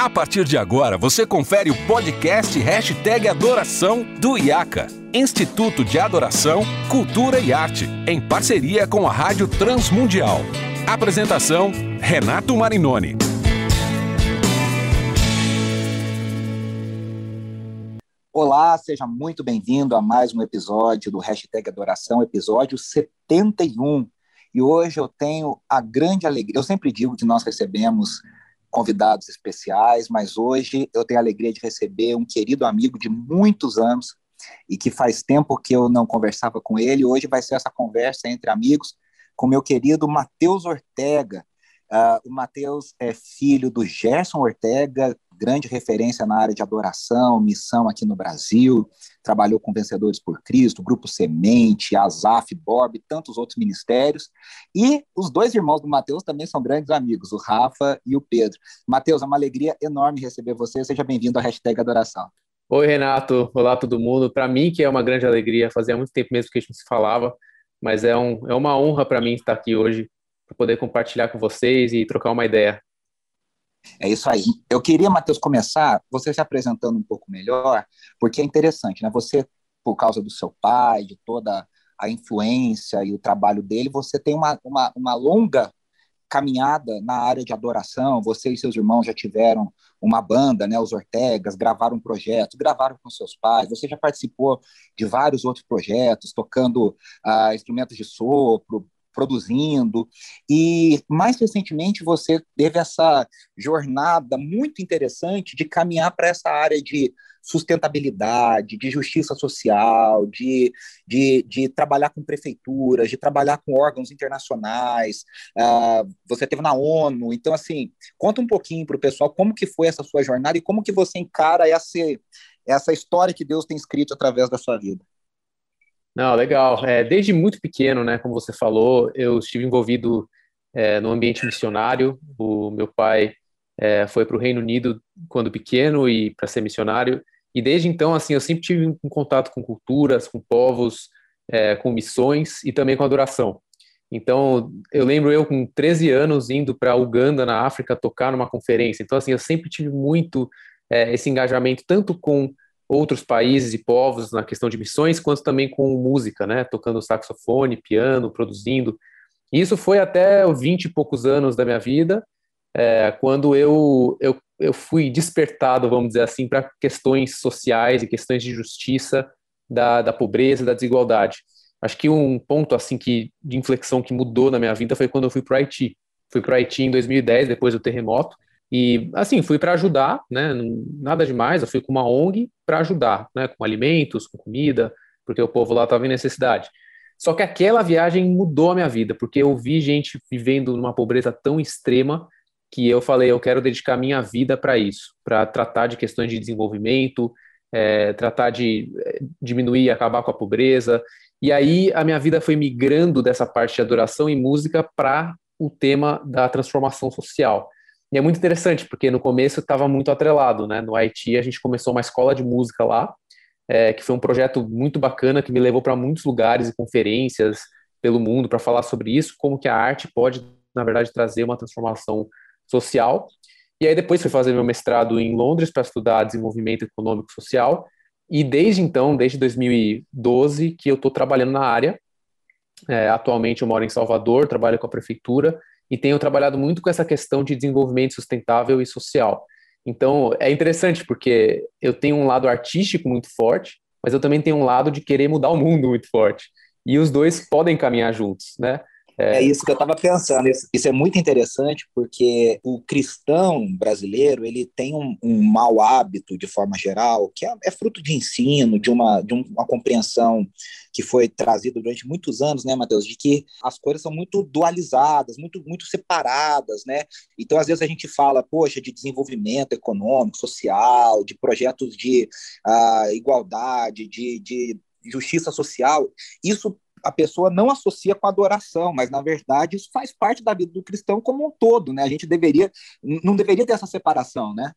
A partir de agora, você confere o podcast Hashtag Adoração do IACA, Instituto de Adoração, Cultura e Arte, em parceria com a Rádio Transmundial. Apresentação, Renato Marinoni. Olá, seja muito bem-vindo a mais um episódio do Hashtag Adoração, episódio 71. E hoje eu tenho a grande alegria, eu sempre digo que nós recebemos convidados especiais, mas hoje eu tenho a alegria de receber um querido amigo de muitos anos e que faz tempo que eu não conversava com ele. Hoje vai ser essa conversa entre amigos com meu querido Matheus Ortega. Uh, o Matheus é filho do Gerson Ortega, grande referência na área de adoração, missão aqui no Brasil, trabalhou com Vencedores por Cristo, Grupo Semente, Azaf, Bob, e tantos outros ministérios. E os dois irmãos do Mateus também são grandes amigos, o Rafa e o Pedro. Mateus, é uma alegria enorme receber você. Seja bem-vindo à hashtag Adoração. Oi, Renato. Olá, todo mundo. Para mim, que é uma grande alegria, fazia muito tempo mesmo que a gente não se falava, mas é, um, é uma honra para mim estar aqui hoje, para poder compartilhar com vocês e trocar uma ideia. É isso aí. Eu queria, Matheus, começar você se apresentando um pouco melhor, porque é interessante, né? Você, por causa do seu pai, de toda a influência e o trabalho dele, você tem uma, uma, uma longa caminhada na área de adoração. Você e seus irmãos já tiveram uma banda, né, os Ortegas, gravaram um projeto, gravaram com seus pais. Você já participou de vários outros projetos, tocando uh, instrumentos de sopro, produzindo. E mais recentemente você teve essa jornada muito interessante de caminhar para essa área de sustentabilidade, de justiça social, de, de, de trabalhar com prefeituras, de trabalhar com órgãos internacionais. Uh, você teve na ONU, então assim, conta um pouquinho para o pessoal como que foi essa sua jornada e como que você encara essa, essa história que Deus tem escrito através da sua vida. Não, legal. É, desde muito pequeno, né, como você falou, eu estive envolvido é, no ambiente missionário. O meu pai é, foi para o Reino Unido quando pequeno e para ser missionário. E desde então, assim, eu sempre tive um contato com culturas, com povos, é, com missões e também com adoração. Então, eu lembro eu com 13 anos indo para Uganda, na África, tocar numa conferência. Então, assim, eu sempre tive muito é, esse engajamento, tanto com outros países e povos na questão de missões, quanto também com música, né, tocando saxofone, piano, produzindo. Isso foi até os 20 e poucos anos da minha vida, é, quando eu, eu, eu fui despertado, vamos dizer assim, para questões sociais e questões de justiça, da, da pobreza, da desigualdade. Acho que um ponto assim que de inflexão que mudou na minha vida foi quando eu fui para o Haiti. Fui para o Haiti em 2010, depois do terremoto, e, assim, fui para ajudar, né? Nada demais, eu fui com uma ONG para ajudar, né? Com alimentos, com comida, porque o povo lá estava em necessidade. Só que aquela viagem mudou a minha vida, porque eu vi gente vivendo numa pobreza tão extrema que eu falei, eu quero dedicar minha vida para isso, para tratar de questões de desenvolvimento, é, tratar de é, diminuir e acabar com a pobreza. E aí a minha vida foi migrando dessa parte de adoração e música para o tema da transformação social. E é muito interessante, porque no começo estava muito atrelado, né? No Haiti a gente começou uma escola de música lá, é, que foi um projeto muito bacana, que me levou para muitos lugares e conferências pelo mundo para falar sobre isso, como que a arte pode, na verdade, trazer uma transformação social. E aí depois fui fazer meu mestrado em Londres para estudar desenvolvimento econômico social, e desde então, desde 2012, que eu estou trabalhando na área. É, atualmente eu moro em Salvador, trabalho com a prefeitura, e tenho trabalhado muito com essa questão de desenvolvimento sustentável e social. Então, é interessante porque eu tenho um lado artístico muito forte, mas eu também tenho um lado de querer mudar o mundo muito forte. E os dois podem caminhar juntos, né? É, é isso que eu estava pensando. Isso, isso, é muito interessante porque o cristão brasileiro ele tem um, um mau hábito de forma geral, que é, é fruto de ensino, de uma, de uma compreensão que foi trazida durante muitos anos, né, Matheus, de que as coisas são muito dualizadas, muito, muito separadas, né? Então, às vezes a gente fala, poxa, de desenvolvimento econômico, social, de projetos de uh, igualdade, de, de justiça social. Isso a pessoa não associa com adoração, mas na verdade isso faz parte da vida do cristão como um todo, né? A gente deveria, não deveria ter essa separação, né?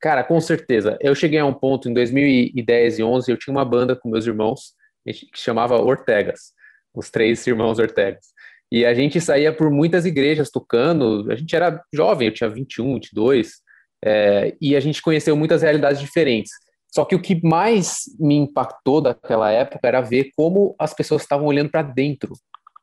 Cara, com certeza. Eu cheguei a um ponto em 2010 e 11, eu tinha uma banda com meus irmãos que chamava Ortegas, os três irmãos Ortegas. E a gente saía por muitas igrejas tocando, a gente era jovem, eu tinha 21, 22, É, e a gente conheceu muitas realidades diferentes. Só que o que mais me impactou daquela época era ver como as pessoas estavam olhando para dentro.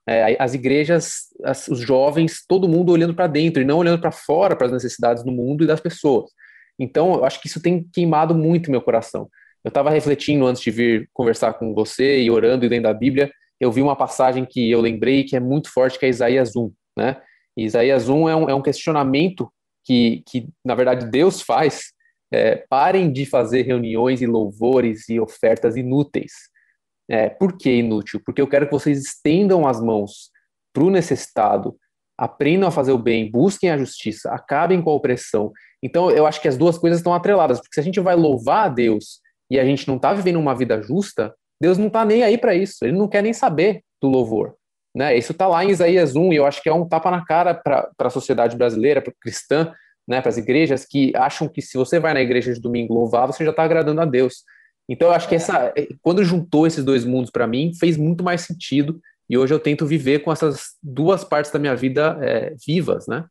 É, as igrejas, as, os jovens, todo mundo olhando para dentro e não olhando para fora, para as necessidades do mundo e das pessoas. Então, eu acho que isso tem queimado muito meu coração. Eu estava refletindo antes de vir conversar com você e orando e lendo a Bíblia, eu vi uma passagem que eu lembrei que é muito forte, que é Isaías 1, né? Isaías 1 é um, é um questionamento que, que, na verdade, Deus faz é, parem de fazer reuniões e louvores e ofertas inúteis. É, por que inútil? Porque eu quero que vocês estendam as mãos para o necessitado, aprendam a fazer o bem, busquem a justiça, acabem com a opressão. Então, eu acho que as duas coisas estão atreladas, porque se a gente vai louvar a Deus e a gente não está vivendo uma vida justa, Deus não está nem aí para isso, ele não quer nem saber do louvor. Né? Isso está lá em Isaías 1, e eu acho que é um tapa na cara para a sociedade brasileira, para cristã, né, para as igrejas que acham que se você vai na igreja de domingo louvar, você já está agradando a Deus. Então eu acho que essa, quando juntou esses dois mundos para mim, fez muito mais sentido. E hoje eu tento viver com essas duas partes da minha vida é, vivas, né?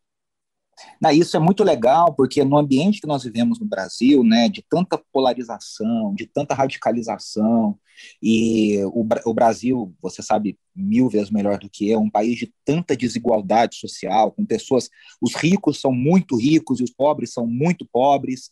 Não, isso é muito legal, porque no ambiente que nós vivemos no Brasil, né, de tanta polarização, de tanta radicalização, e o, o Brasil, você sabe mil vezes melhor do que eu, um país de tanta desigualdade social, com pessoas, os ricos são muito ricos e os pobres são muito pobres,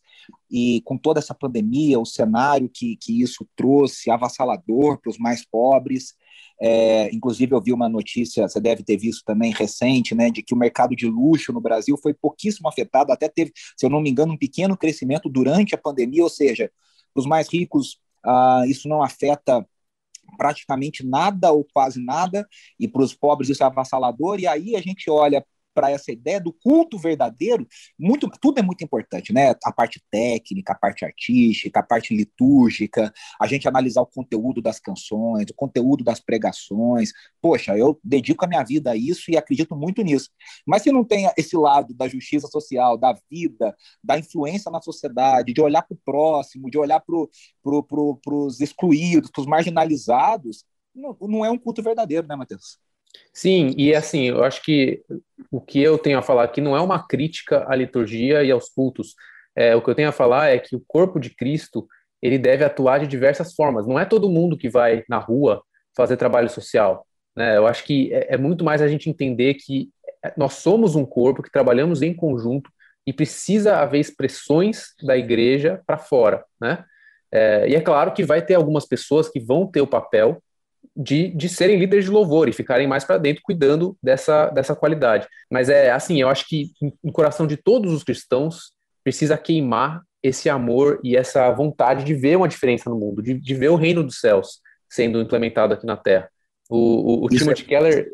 e com toda essa pandemia, o cenário que, que isso trouxe avassalador para os mais pobres, é, inclusive, eu vi uma notícia, você deve ter visto também recente, né, de que o mercado de luxo no Brasil foi pouquíssimo afetado, até teve, se eu não me engano, um pequeno crescimento durante a pandemia, ou seja, para os mais ricos, ah, isso não afeta praticamente nada ou quase nada, e para os pobres isso é avassalador, e aí a gente olha para essa ideia do culto verdadeiro, muito, tudo é muito importante, né? A parte técnica, a parte artística, a parte litúrgica, a gente analisar o conteúdo das canções, o conteúdo das pregações. Poxa, eu dedico a minha vida a isso e acredito muito nisso. Mas se não tem esse lado da justiça social, da vida, da influência na sociedade, de olhar para o próximo, de olhar para pro, pro, os excluídos, para os marginalizados, não, não é um culto verdadeiro, né, Matheus? Sim, e assim, eu acho que o que eu tenho a falar aqui não é uma crítica à liturgia e aos cultos. É, o que eu tenho a falar é que o corpo de Cristo ele deve atuar de diversas formas. Não é todo mundo que vai na rua fazer trabalho social. Né? Eu acho que é, é muito mais a gente entender que nós somos um corpo que trabalhamos em conjunto e precisa haver expressões da igreja para fora, né? É, e é claro que vai ter algumas pessoas que vão ter o papel de, de serem líderes de louvor e ficarem mais para dentro cuidando dessa, dessa qualidade. Mas é assim, eu acho que no coração de todos os cristãos precisa queimar esse amor e essa vontade de ver uma diferença no mundo, de, de ver o reino dos céus sendo implementado aqui na Terra. O, o, o Timothy é... Keller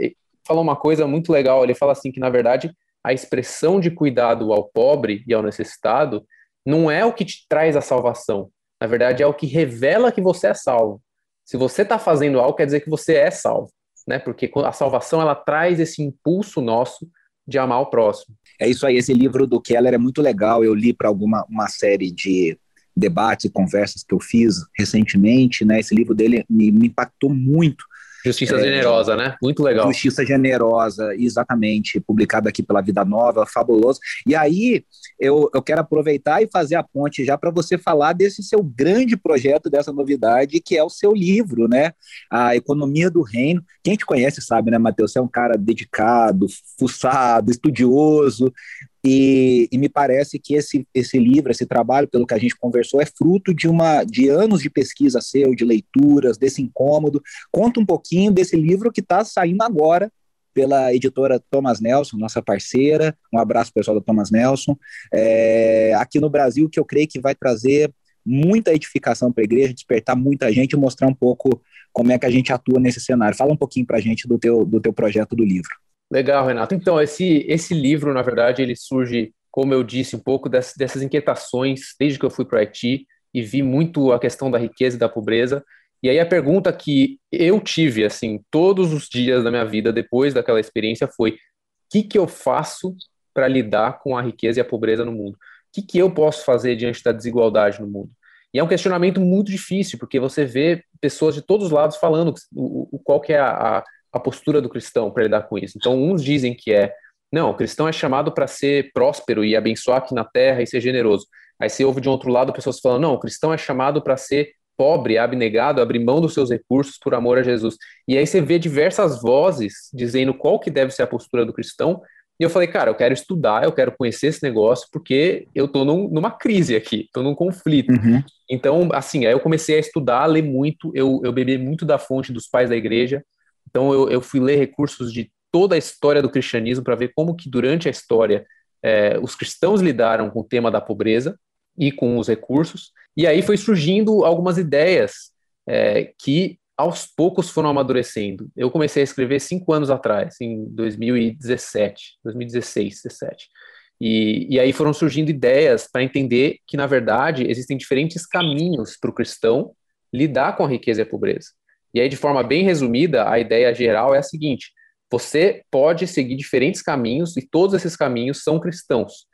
falou uma coisa muito legal, ele fala assim que, na verdade, a expressão de cuidado ao pobre e ao necessitado não é o que te traz a salvação, na verdade é o que revela que você é salvo. Se você está fazendo algo, quer dizer que você é salvo, né? Porque a salvação ela traz esse impulso nosso de amar o próximo. É isso aí. Esse livro do Keller é muito legal. Eu li para alguma uma série de debates e conversas que eu fiz recentemente, né? Esse livro dele me, me impactou muito Justiça é, Generosa, né? Muito legal. Justiça Generosa, exatamente, publicado aqui pela Vida Nova, fabuloso. E aí, eu, eu quero aproveitar e fazer a ponte já para você falar desse seu grande projeto, dessa novidade, que é o seu livro, né? A Economia do Reino. Quem te conhece sabe, né, Matheus? Você é um cara dedicado, fuçado, estudioso, e, e, me parece que esse, esse livro, esse trabalho, pelo que a gente conversou, é fruto de uma de anos de pesquisa seu, de leituras, desse incômodo. Conta um pouquinho desse livro que está saindo agora pela editora Thomas Nelson, nossa parceira. Um abraço pessoal da Thomas Nelson. É, aqui no Brasil, que eu creio que vai trazer muita edificação para a igreja, despertar muita gente e mostrar um pouco como é que a gente atua nesse cenário. Fala um pouquinho para a gente do teu, do teu projeto do livro. Legal, Renato. Então, esse, esse livro, na verdade, ele surge, como eu disse, um pouco dessas, inquietações desde que eu fui para o Haiti e vi muito a questão da riqueza e da pobreza. E aí a pergunta que eu tive, assim, todos os dias da minha vida, depois daquela experiência, foi o que, que eu faço para lidar com a riqueza e a pobreza no mundo? O que, que eu posso fazer diante da desigualdade no mundo? E é um questionamento muito difícil, porque você vê pessoas de todos os lados falando o, o qual que é a, a, a postura do cristão para lidar com isso. Então, uns dizem que é Não, o cristão é chamado para ser próspero e abençoar aqui na terra e ser generoso. Aí você ouve de outro lado pessoas falando, não, o cristão é chamado para ser pobre, abnegado, abrir mão dos seus recursos por amor a Jesus. E aí você vê diversas vozes dizendo qual que deve ser a postura do cristão. E eu falei, cara, eu quero estudar, eu quero conhecer esse negócio, porque eu estou num, numa crise aqui, estou num conflito. Uhum. Então, assim, aí eu comecei a estudar, a ler muito, eu, eu bebi muito da fonte dos pais da igreja. Então, eu, eu fui ler recursos de toda a história do cristianismo para ver como que durante a história é, os cristãos lidaram com o tema da pobreza e com os recursos. E aí foi surgindo algumas ideias é, que aos poucos foram amadurecendo. Eu comecei a escrever cinco anos atrás, em 2017, 2016, 17. E, e aí foram surgindo ideias para entender que, na verdade, existem diferentes caminhos para o cristão lidar com a riqueza e a pobreza. E aí, de forma bem resumida, a ideia geral é a seguinte: você pode seguir diferentes caminhos e todos esses caminhos são cristãos.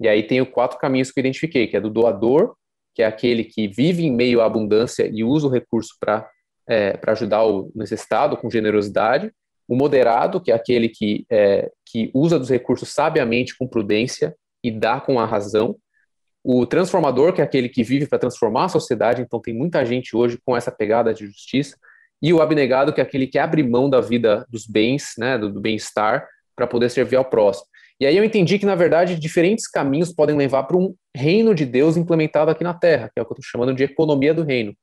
E aí tem os quatro caminhos que eu identifiquei, que é do doador, que é aquele que vive em meio à abundância e usa o recurso para é, ajudar o necessitado com generosidade, o moderado, que é aquele que, é, que usa dos recursos sabiamente, com prudência e dá com a razão, o transformador, que é aquele que vive para transformar a sociedade, então tem muita gente hoje com essa pegada de justiça, e o abnegado, que é aquele que abre mão da vida dos bens, né, do, do bem-estar, para poder servir ao próximo. E aí eu entendi que, na verdade, diferentes caminhos podem levar para um reino de Deus implementado aqui na Terra, que é o que eu estou chamando de economia do reino.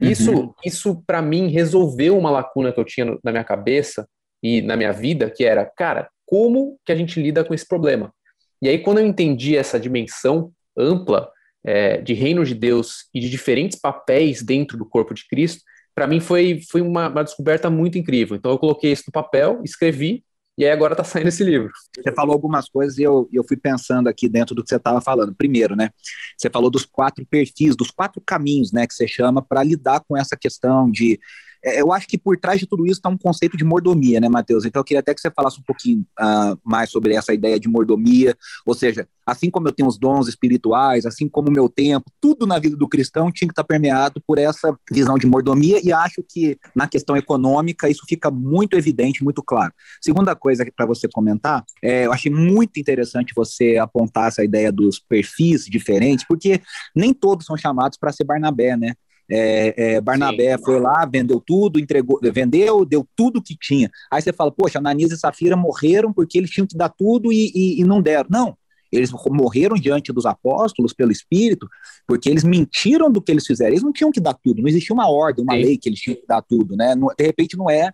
Isso, uhum. isso para mim, resolveu uma lacuna que eu tinha na minha cabeça e na minha vida, que era, cara, como que a gente lida com esse problema? E aí, quando eu entendi essa dimensão ampla é, de reino de Deus e de diferentes papéis dentro do corpo de Cristo, para mim foi, foi uma, uma descoberta muito incrível. Então, eu coloquei isso no papel, escrevi e aí agora está saindo esse livro. Você falou algumas coisas e eu, eu fui pensando aqui dentro do que você estava falando. Primeiro, né? Você falou dos quatro perfis, dos quatro caminhos, né, que você chama para lidar com essa questão de eu acho que por trás de tudo isso está um conceito de mordomia, né, Matheus? Então eu queria até que você falasse um pouquinho uh, mais sobre essa ideia de mordomia, ou seja, assim como eu tenho os dons espirituais, assim como o meu tempo, tudo na vida do cristão tinha que estar tá permeado por essa visão de mordomia, e acho que na questão econômica isso fica muito evidente, muito claro. Segunda coisa para você comentar, é, eu achei muito interessante você apontar essa ideia dos perfis diferentes, porque nem todos são chamados para ser Barnabé, né? É, é, Barnabé Sim. foi lá, vendeu tudo, entregou, vendeu, deu tudo que tinha. Aí você fala, poxa, Ananias e Safira morreram porque eles tinham que dar tudo e, e, e não deram. Não, eles morreram diante dos apóstolos pelo Espírito, porque eles mentiram do que eles fizeram. Eles não tinham que dar tudo, não existia uma ordem, uma Sim. lei que eles tinham que dar tudo, né? De repente não é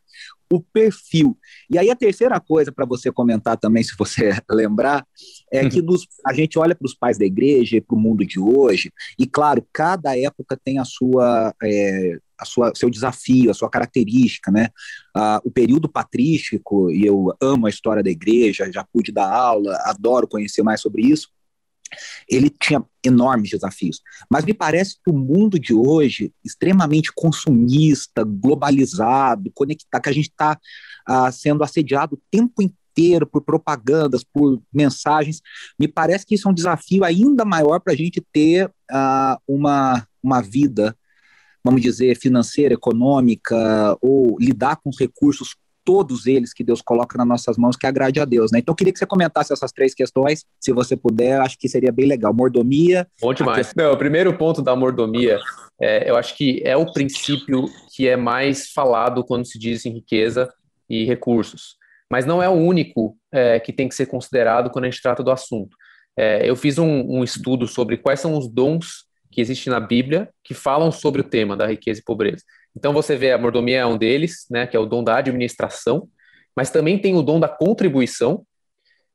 o perfil. E aí a terceira coisa para você comentar também, se você lembrar, é que nos, a gente olha para os pais da igreja e para o mundo de hoje, e claro, cada época tem a sua, é, a sua seu desafio, a sua característica, né? Ah, o período patrístico, e eu amo a história da igreja, já pude dar aula, adoro conhecer mais sobre isso, ele tinha enormes desafios. Mas me parece que o mundo de hoje, extremamente consumista, globalizado, conectado, que a gente está ah, sendo assediado o tempo inteiro por propagandas, por mensagens, me parece que isso é um desafio ainda maior para a gente ter ah, uma, uma vida, vamos dizer, financeira, econômica, ou lidar com os recursos todos eles que Deus coloca nas nossas mãos que agrade a Deus, né? Então eu queria que você comentasse essas três questões, se você puder, acho que seria bem legal. Mordomia. Bom demais. Questão... Não, o primeiro ponto da mordomia, é, eu acho que é o princípio que é mais falado quando se diz em riqueza e recursos, mas não é o único é, que tem que ser considerado quando a gente trata do assunto. É, eu fiz um, um estudo sobre quais são os dons que existem na Bíblia que falam sobre o tema da riqueza e pobreza. Então você vê a mordomia é um deles, né, que é o dom da administração, mas também tem o dom da contribuição,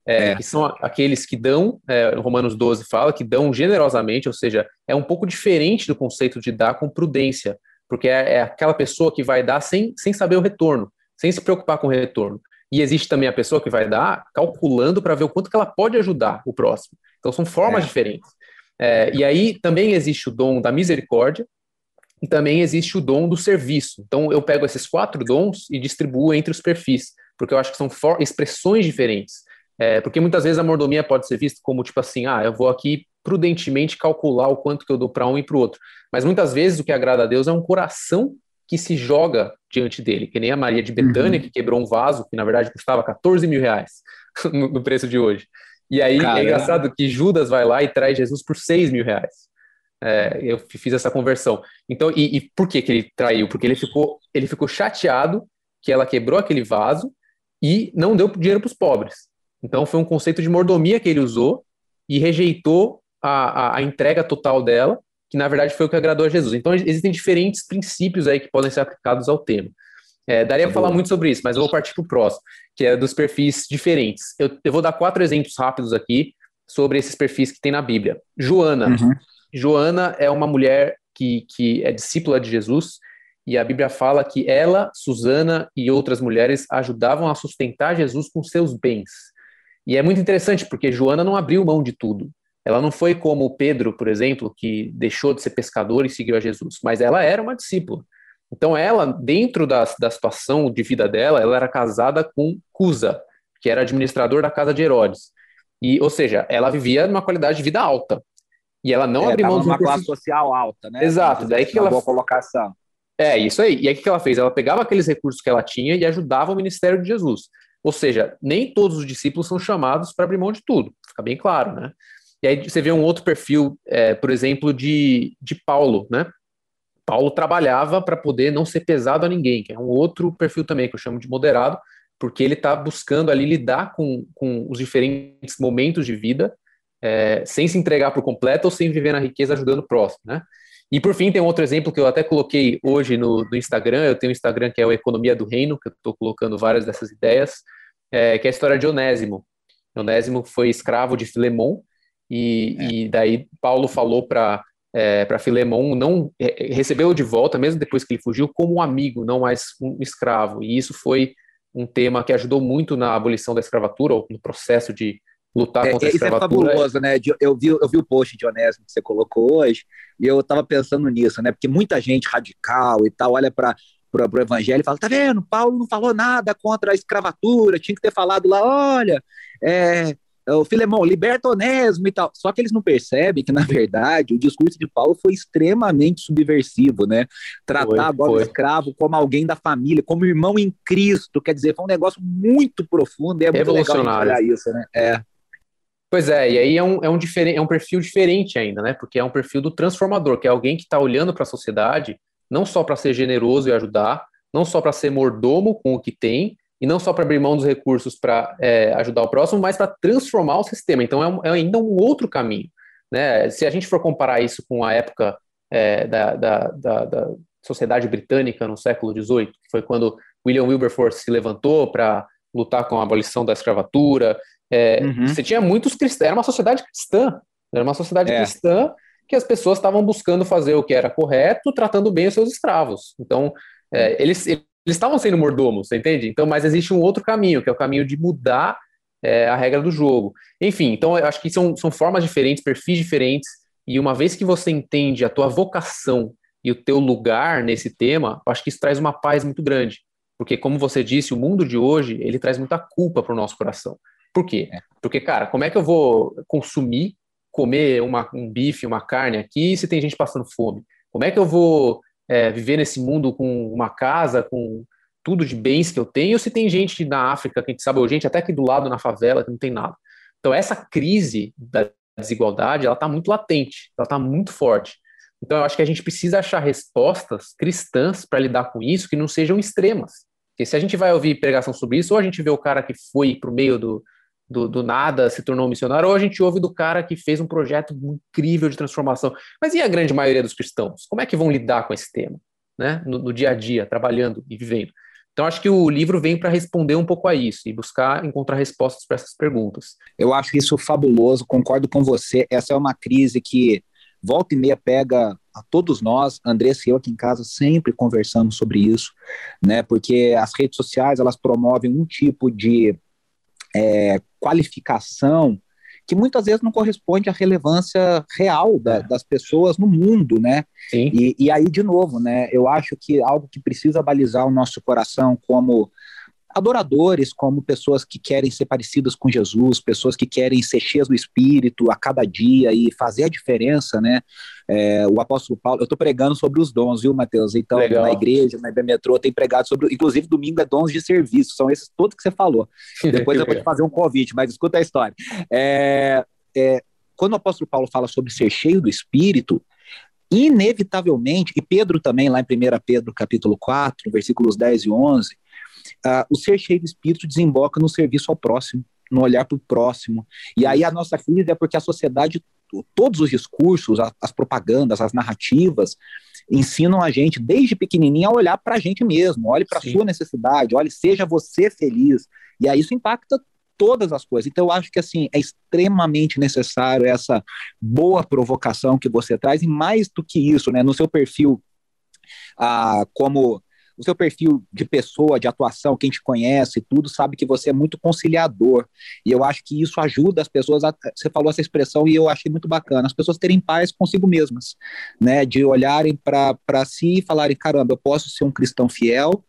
é, é. que são aqueles que dão, é, Romanos 12 fala, que dão generosamente, ou seja, é um pouco diferente do conceito de dar com prudência, porque é, é aquela pessoa que vai dar sem, sem saber o retorno, sem se preocupar com o retorno. E existe também a pessoa que vai dar calculando para ver o quanto que ela pode ajudar o próximo. Então são formas é. diferentes. É, e aí também existe o dom da misericórdia, e também existe o dom do serviço. Então, eu pego esses quatro dons e distribuo entre os perfis, porque eu acho que são expressões diferentes. É, porque muitas vezes a mordomia pode ser vista como tipo assim, ah, eu vou aqui prudentemente calcular o quanto que eu dou para um e para o outro. Mas muitas vezes o que agrada a Deus é um coração que se joga diante dele, que nem a Maria de Betânia, uhum. que quebrou um vaso que na verdade custava 14 mil reais. no, no preço de hoje. E aí Caramba. é engraçado que Judas vai lá e traz Jesus por 6 mil reais. É, eu fiz essa conversão. Então, e, e, por que, que ele traiu? Porque ele ficou, ele ficou chateado que ela quebrou aquele vaso e não deu dinheiro para os pobres. Então, foi um conceito de mordomia que ele usou e rejeitou a, a, a entrega total dela, que na verdade foi o que agradou a Jesus. Então, existem diferentes princípios aí que podem ser aplicados ao tema. É, daria para falar muito sobre isso, mas eu vou partir para o próximo, que é dos perfis diferentes. Eu, eu, vou dar quatro exemplos rápidos aqui sobre esses perfis que tem na Bíblia. Joana. Uhum. Joana é uma mulher que, que é discípula de Jesus, e a Bíblia fala que ela, Susana e outras mulheres ajudavam a sustentar Jesus com seus bens. E é muito interessante, porque Joana não abriu mão de tudo. Ela não foi como Pedro, por exemplo, que deixou de ser pescador e seguiu a Jesus, mas ela era uma discípula. Então, ela, dentro da, da situação de vida dela, ela era casada com Cusa, que era administrador da casa de Herodes. E, ou seja, ela vivia numa qualidade de vida alta. E ela não é, abriu mão de uma classe social alta, né? Exato. Daí que ela boa colocação. É, isso aí. E aí o que ela fez? Ela pegava aqueles recursos que ela tinha e ajudava o ministério de Jesus. Ou seja, nem todos os discípulos são chamados para abrir mão de tudo. Fica bem claro, né? E aí você vê um outro perfil, é, por exemplo, de, de Paulo, né? Paulo trabalhava para poder não ser pesado a ninguém, que é um outro perfil também que eu chamo de moderado, porque ele está buscando ali lidar com, com os diferentes momentos de vida, é, sem se entregar por completo ou sem viver na riqueza ajudando o próximo, né? E por fim, tem um outro exemplo que eu até coloquei hoje no, no Instagram. Eu tenho um Instagram que é o Economia do Reino, que eu estou colocando várias dessas ideias, é, que é a história de Onésimo. Onésimo foi escravo de Filemon, e, é. e daí Paulo falou para é, para Filemon não é, recebeu de volta, mesmo depois que ele fugiu, como um amigo, não mais um escravo. E isso foi um tema que ajudou muito na abolição da escravatura, ou no processo de lutar é, contra a escravatura. Isso é fabuloso, né? Eu vi, eu vi o post de Onésimo que você colocou hoje, e eu estava pensando nisso, né? Porque muita gente radical e tal olha para para o evangelho e fala: tá vendo, Paulo não falou nada contra a escravatura, tinha que ter falado lá, olha, é, o Filemão, liberta Onésimo e tal. Só que eles não percebem que, na verdade, o discurso de Paulo foi extremamente subversivo, né? Tratar foi, agora foi. o escravo como alguém da família, como irmão em Cristo, quer dizer, foi um negócio muito profundo e é muito legal olhar isso, né? É. Pois é, e aí é um, é, um é um perfil diferente ainda, né? Porque é um perfil do transformador, que é alguém que está olhando para a sociedade, não só para ser generoso e ajudar, não só para ser mordomo com o que tem, e não só para abrir mão dos recursos para é, ajudar o próximo, mas para transformar o sistema. Então é, um, é, ainda um outro caminho. Né? Se a gente for comparar isso com a época é, da, da, da, da, sociedade britânica no século XVIII, que foi quando William Wilberforce se levantou para lutar com a abolição da escravatura, é, uhum. você tinha muitos cristãos, era uma sociedade cristã, era uma sociedade é. cristã que as pessoas estavam buscando fazer o que era correto, tratando bem os seus escravos. Então, é, eles, eles estavam sendo mordomos, você entende? Então, mas existe um outro caminho, que é o caminho de mudar é, a regra do jogo. Enfim, então eu acho que são, são formas diferentes, perfis diferentes, e uma vez que você entende a tua vocação e o teu lugar nesse tema, eu acho que isso traz uma paz muito grande. Porque, como você disse, o mundo de hoje, ele traz muita culpa para o nosso coração. Por quê? Porque, cara, como é que eu vou consumir, comer uma, um bife, uma carne aqui, se tem gente passando fome? Como é que eu vou é, viver nesse mundo com uma casa, com tudo de bens que eu tenho, se tem gente na África, que a gente sabe, ou gente até aqui do lado na favela, que não tem nada. Então, essa crise da desigualdade, ela está muito latente, ela está muito forte. Então, eu acho que a gente precisa achar respostas cristãs para lidar com isso que não sejam extremas. Porque se a gente vai ouvir pregação sobre isso, ou a gente vê o cara que foi para o meio do, do, do, nada se tornou missionário, ou a gente ouve do cara que fez um projeto incrível de transformação. Mas e a grande maioria dos cristãos? Como é que vão lidar com esse tema, né? No, no dia a dia, trabalhando e vivendo. Então, acho que o livro vem para responder um pouco a isso e buscar encontrar respostas para essas perguntas. Eu acho isso fabuloso, concordo com você. Essa é uma crise que volta e meia pega a todos nós, Andressa e eu aqui em casa sempre conversamos sobre isso, né? Porque as redes sociais elas promovem um tipo de é, qualificação que muitas vezes não corresponde à relevância real da, é. das pessoas no mundo, né? E, e, aí, de novo, né? Eu acho que algo que precisa balizar o nosso coração como adoradores, como pessoas que querem ser parecidas com Jesus, pessoas que querem ser cheias do Espírito a cada dia e fazer a diferença, né? É, o apóstolo Paulo, eu estou pregando sobre os dons, viu, Mateus? Então, Legal. na igreja, na metrô, tem pregado sobre, inclusive domingo é dons de serviço, são esses todos que você falou. Depois eu vou te fazer um convite, mas escuta a história. É, é, quando o apóstolo Paulo fala sobre ser cheio do Espírito, inevitavelmente, e Pedro também, lá em 1 Pedro capítulo 4, versículos 10 e 11, uh, o ser cheio do Espírito desemboca no serviço ao próximo, no olhar para o próximo. E aí a nossa crise é porque a sociedade, todos os discursos, as, as propagandas, as narrativas, ensinam a gente, desde pequenininho, a olhar para a gente mesmo. Olhe para a sua necessidade, olhe, seja você feliz. E aí isso impacta todas as coisas. Então, eu acho que assim é extremamente necessário essa boa provocação que você traz, e mais do que isso, né, no seu perfil ah, como o seu perfil de pessoa, de atuação, quem te conhece, tudo sabe que você é muito conciliador. E eu acho que isso ajuda as pessoas. A, você falou essa expressão e eu achei muito bacana. As pessoas terem paz consigo mesmas, né? De olharem para si e falarem: caramba, eu posso ser um cristão fiel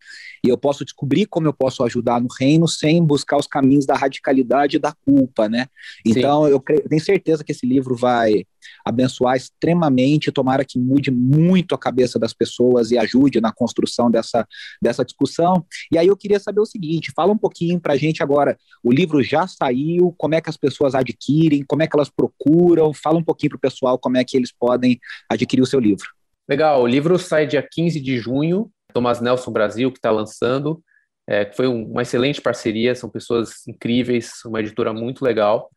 e eu posso descobrir como eu posso ajudar no reino sem buscar os caminhos da radicalidade e da culpa, né? Então, eu, creio, eu tenho certeza que esse livro vai abençoar extremamente, tomara que mude muito a cabeça das pessoas e ajude na construção dessa, dessa discussão. E aí eu queria saber o seguinte, fala um pouquinho para a gente agora, o livro já saiu, como é que as pessoas adquirem, como é que elas procuram, fala um pouquinho para o pessoal como é que eles podem adquirir o seu livro. Legal, o livro sai dia 15 de junho, Thomas Nelson Brasil, que está lançando. É, foi um, uma excelente parceria, são pessoas incríveis, uma editora muito legal.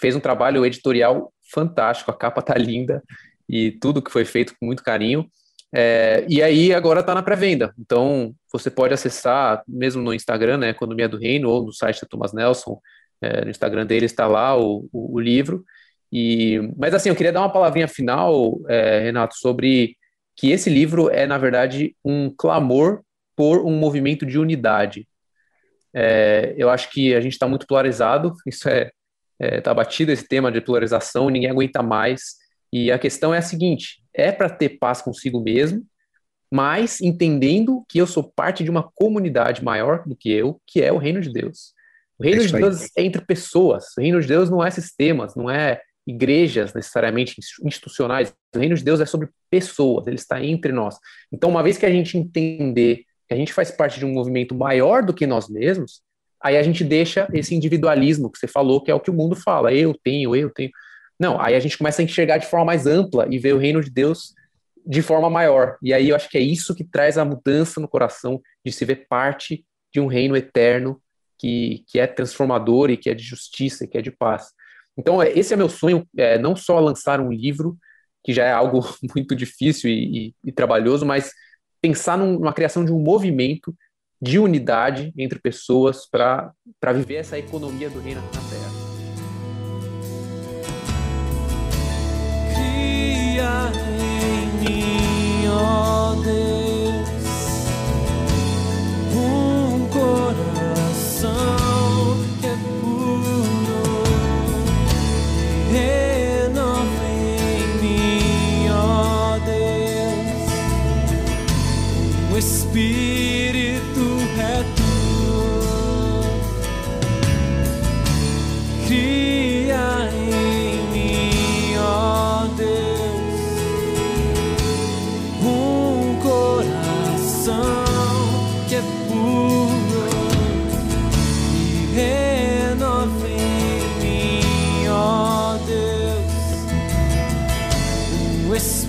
Fez um trabalho editorial fantástico, a capa tá linda e tudo que foi feito com muito carinho. É, e aí agora está na pré-venda, então você pode acessar mesmo no Instagram, né, Economia do Reino, ou no site da Thomas Nelson, é, no Instagram dele está lá o, o, o, livro. E, mas assim, eu queria dar uma palavrinha final, é, Renato, sobre que esse livro é, na verdade, um clamor por um movimento de unidade. É, eu acho que a gente está muito polarizado, isso é está é, batido esse tema de polarização, ninguém aguenta mais. E a questão é a seguinte: é para ter paz consigo mesmo, mas entendendo que eu sou parte de uma comunidade maior do que eu, que é o reino de Deus. O reino é de Deus é entre pessoas. O reino de Deus não é sistemas, não é igrejas necessariamente institucionais. O reino de Deus é sobre pessoas, ele está entre nós. Então, uma vez que a gente entender que a gente faz parte de um movimento maior do que nós mesmos, aí a gente deixa esse individualismo que você falou, que é o que o mundo fala, eu tenho, eu tenho. Não, aí a gente começa a enxergar de forma mais ampla e ver o reino de Deus de forma maior. E aí eu acho que é isso que traz a mudança no coração de se ver parte de um reino eterno que, que é transformador e que é de justiça e que é de paz. Então, é, esse é meu sonho, é, não só lançar um livro, que já é algo muito difícil e, e, e trabalhoso, mas pensar numa criação de um movimento de unidade entre pessoas para viver essa economia do reino na Terra. Cria em mim,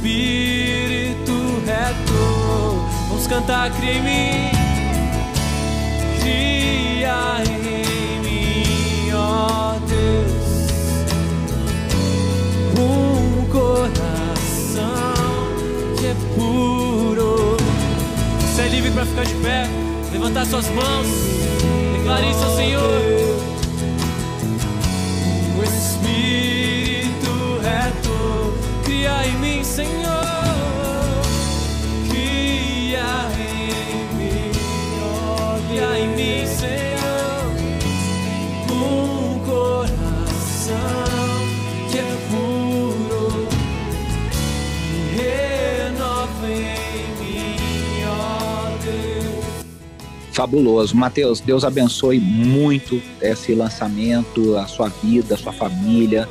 Espírito reto cantar, cria em mim, cria em mim, ó Deus, um coração que é puro. Você é livre para ficar de pé, levantar suas mãos, declare isso ao Senhor. O Espírito em mim, Senhor. em mim, Senhor, um coração que é puro renova em mim, ó Deus. Fabuloso. Matheus, Deus abençoe muito esse lançamento, a sua vida, a sua família,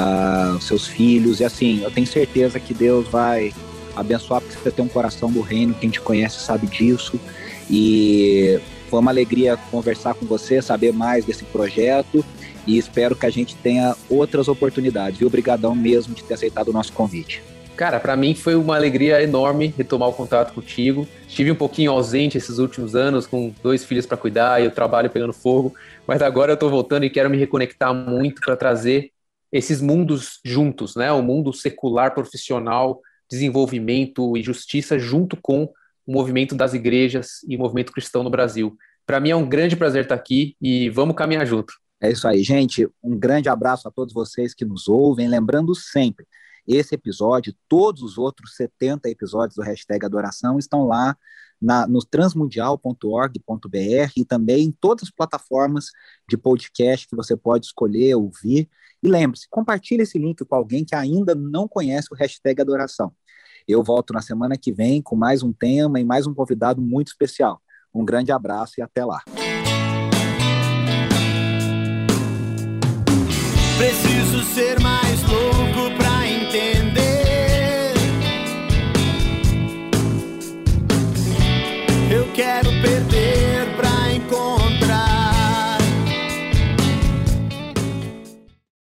uh, seus filhos. E assim, eu tenho certeza que Deus vai abençoar porque você tem um coração do reino, quem te conhece sabe disso. E foi uma alegria conversar com você, saber mais desse projeto e espero que a gente tenha outras oportunidades. E obrigadão mesmo de ter aceitado o nosso convite. Cara, para mim foi uma alegria enorme retomar o contato contigo. Estive um pouquinho ausente esses últimos anos, com dois filhos para cuidar e o trabalho pegando fogo, mas agora eu estou voltando e quero me reconectar muito para trazer esses mundos juntos, né? O mundo secular, profissional, desenvolvimento e justiça junto com o movimento das igrejas e o movimento cristão no Brasil. Para mim é um grande prazer estar aqui e vamos caminhar junto. É isso aí, gente. Um grande abraço a todos vocês que nos ouvem. Lembrando sempre, esse episódio, todos os outros 70 episódios do Hashtag Adoração estão lá na, no transmundial.org.br e também em todas as plataformas de podcast que você pode escolher, ouvir. E lembre-se, compartilhe esse link com alguém que ainda não conhece o Hashtag Adoração. Eu volto na semana que vem com mais um tema e mais um convidado muito especial. Um grande abraço e até lá. Preciso ser mais